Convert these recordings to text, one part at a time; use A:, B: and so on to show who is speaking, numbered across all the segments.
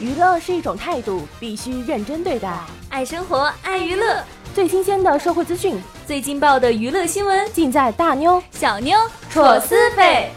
A: 娱乐是一种态度，必须认真对待。
B: 爱生活，爱娱乐，
A: 最新鲜的社会资讯，
B: 最劲爆的娱乐新闻，
A: 尽在大妞
B: 小妞戳私费。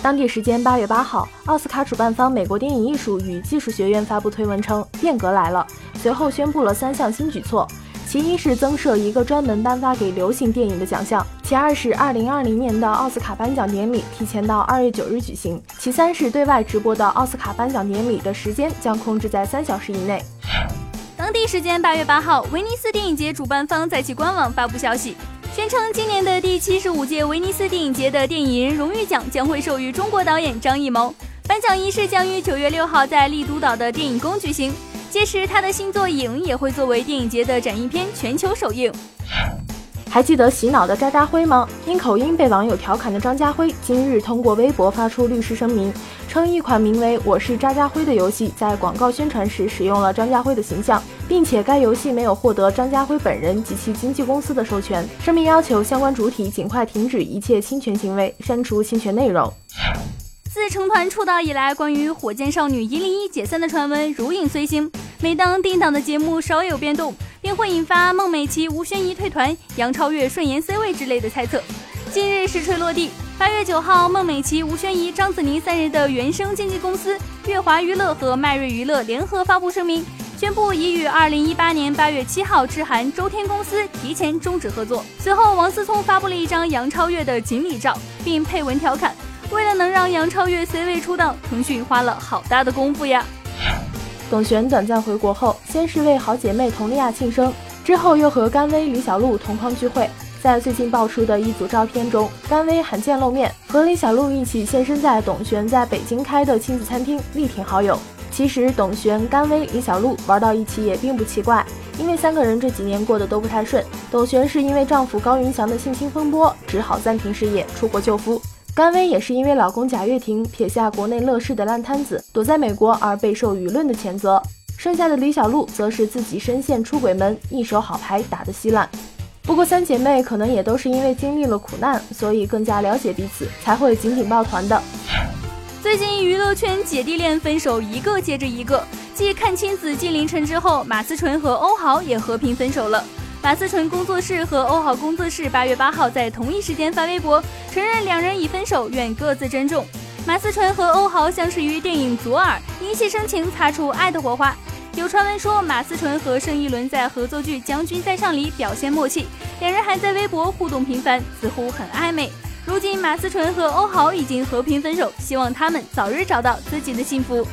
A: 当地时间八月八号，奥斯卡主办方美国电影艺术与技术学院发布推文称变革来了，随后宣布了三项新举措。其一是增设一个专门颁发给流行电影的奖项，其二是二零二零年的奥斯卡颁奖典礼提前到二月九日举行，其三是对外直播的奥斯卡颁奖典礼的时间将控制在三小时以内。
B: 当地时间八月八号，威尼斯电影节主办方在其官网发布消息，宣称今年的第七十五届威尼斯电影节的电影人荣誉奖将会授予中国导演张艺谋，颁奖仪式将于九月六号在丽都岛的电影宫举行。届时，他的新作《影》也会作为电影节的展映片全球首映。
A: 还记得洗脑的渣渣辉吗？因口音被网友调侃的张家辉，今日通过微博发出律师声明，称一款名为《我是渣渣辉》的游戏在广告宣传时使用了张家辉的形象，并且该游戏没有获得张家辉本人及其经纪公司的授权。声明要求相关主体尽快停止一切侵权行为，删除侵权内容。
B: 自成团出道以来，关于火箭少女一零一解散的传闻如影随形。每当定档的节目稍有变动，便会引发孟美岐、吴宣仪退团、杨超越顺延 C 位之类的猜测。近日实锤落地，八月九号，孟美岐、吴宣仪、章子宁三人的原生经纪公司乐华娱乐和迈瑞娱乐联合发布声明，宣布已与二零一八年八月七号致函周天公司提前终止合作。随后，王思聪发布了一张杨超越的锦鲤照，并配文调侃。为了能让杨超越 C 位出道，腾讯花了好大的功夫呀。
A: 董璇短暂回国后，先是为好姐妹佟丽娅庆生，之后又和甘薇、李小璐同框聚会。在最近爆出的一组照片中，甘薇罕见露面，和李小璐一起现身在董璇在北京开的亲子餐厅，力挺好友。其实董璇、甘薇、李小璐玩到一起也并不奇怪，因为三个人这几年过得都不太顺。董璇是因为丈夫高云翔的性侵风波，只好暂停事业，出国救夫。甘薇也是因为老公贾跃亭撇下国内乐视的烂摊子，躲在美国而备受舆论的谴责。剩下的李小璐则是自己深陷出轨门，一手好牌打得稀烂。不过三姐妹可能也都是因为经历了苦难，所以更加了解彼此，才会紧紧抱团的。
B: 最近娱乐圈姐弟恋分手一个接着一个，继阚清子纪凌晨之后，马思纯和欧豪也和平分手了。马思纯工作室和欧豪工作室八月八号在同一时间发微博，承认两人已分手，愿各自珍重。马思纯和欧豪相识于电影《左耳》，因戏生情，擦出爱的火花。有传闻说马思纯和盛一伦在合作剧《将军在上》里表现默契，两人还在微博互动频繁，似乎很暧昧。如今马思纯和欧豪已经和平分手，希望他们早日找到自己的幸福。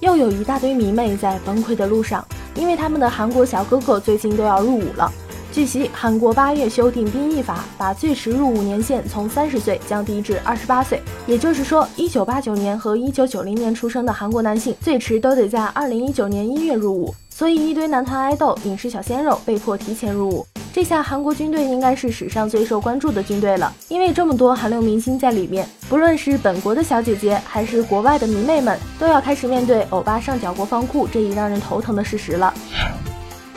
A: 又有一大堆迷妹在崩溃的路上。因为他们的韩国小哥哥最近都要入伍了。据悉，韩国八月修订兵役法，把最迟入伍年限从三十岁降低至二十八岁。也就是说，一九八九年和一九九零年出生的韩国男性，最迟都得在二零一九年一月入伍。所以，一堆男团爱豆、影视小鲜肉被迫提前入伍。这下韩国军队应该是史上最受关注的军队了，因为这么多韩流明星在里面，不论是本国的小姐姐，还是国外的迷妹们，都要开始面对欧巴上缴国防库这一让人头疼的事实了。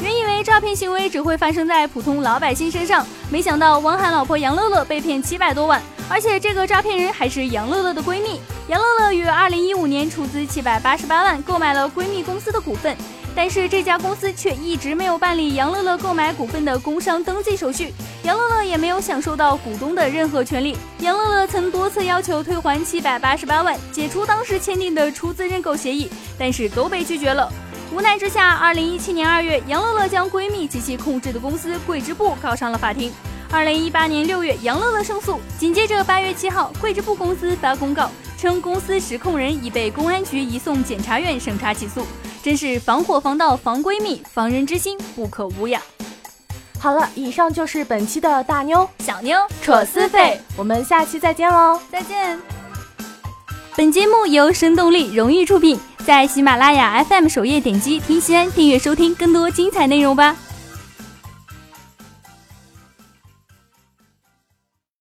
B: 原以为诈骗行为只会发生在普通老百姓身上，没想到汪涵老婆杨乐乐被骗七百多万，而且这个诈骗人还是杨乐乐的闺蜜。杨乐乐于二零一五年出资七百八十八万购买了闺蜜公司的股份。但是这家公司却一直没有办理杨乐乐购买股份的工商登记手续，杨乐乐也没有享受到股东的任何权利。杨乐乐曾多次要求退还七百八十八万，解除当时签订的出资认购协议，但是都被拒绝了。无奈之下，二零一七年二月，杨乐乐将闺蜜及其控制的公司桂枝部告上了法庭。二零一八年六月，杨乐乐胜诉，紧接着八月七号，桂枝部公司发公告称，公司实控人已被公安局移送检察院审查起诉。真是防火防盗防闺蜜，防人之心不可无呀！
A: 好了，以上就是本期的大妞
B: 小妞
A: 扯私费，我们下期再见喽！
B: 再见。本节目由生动力荣誉出品，在喜马拉雅 FM 首页点击听西安，订阅收听更多精彩内容吧。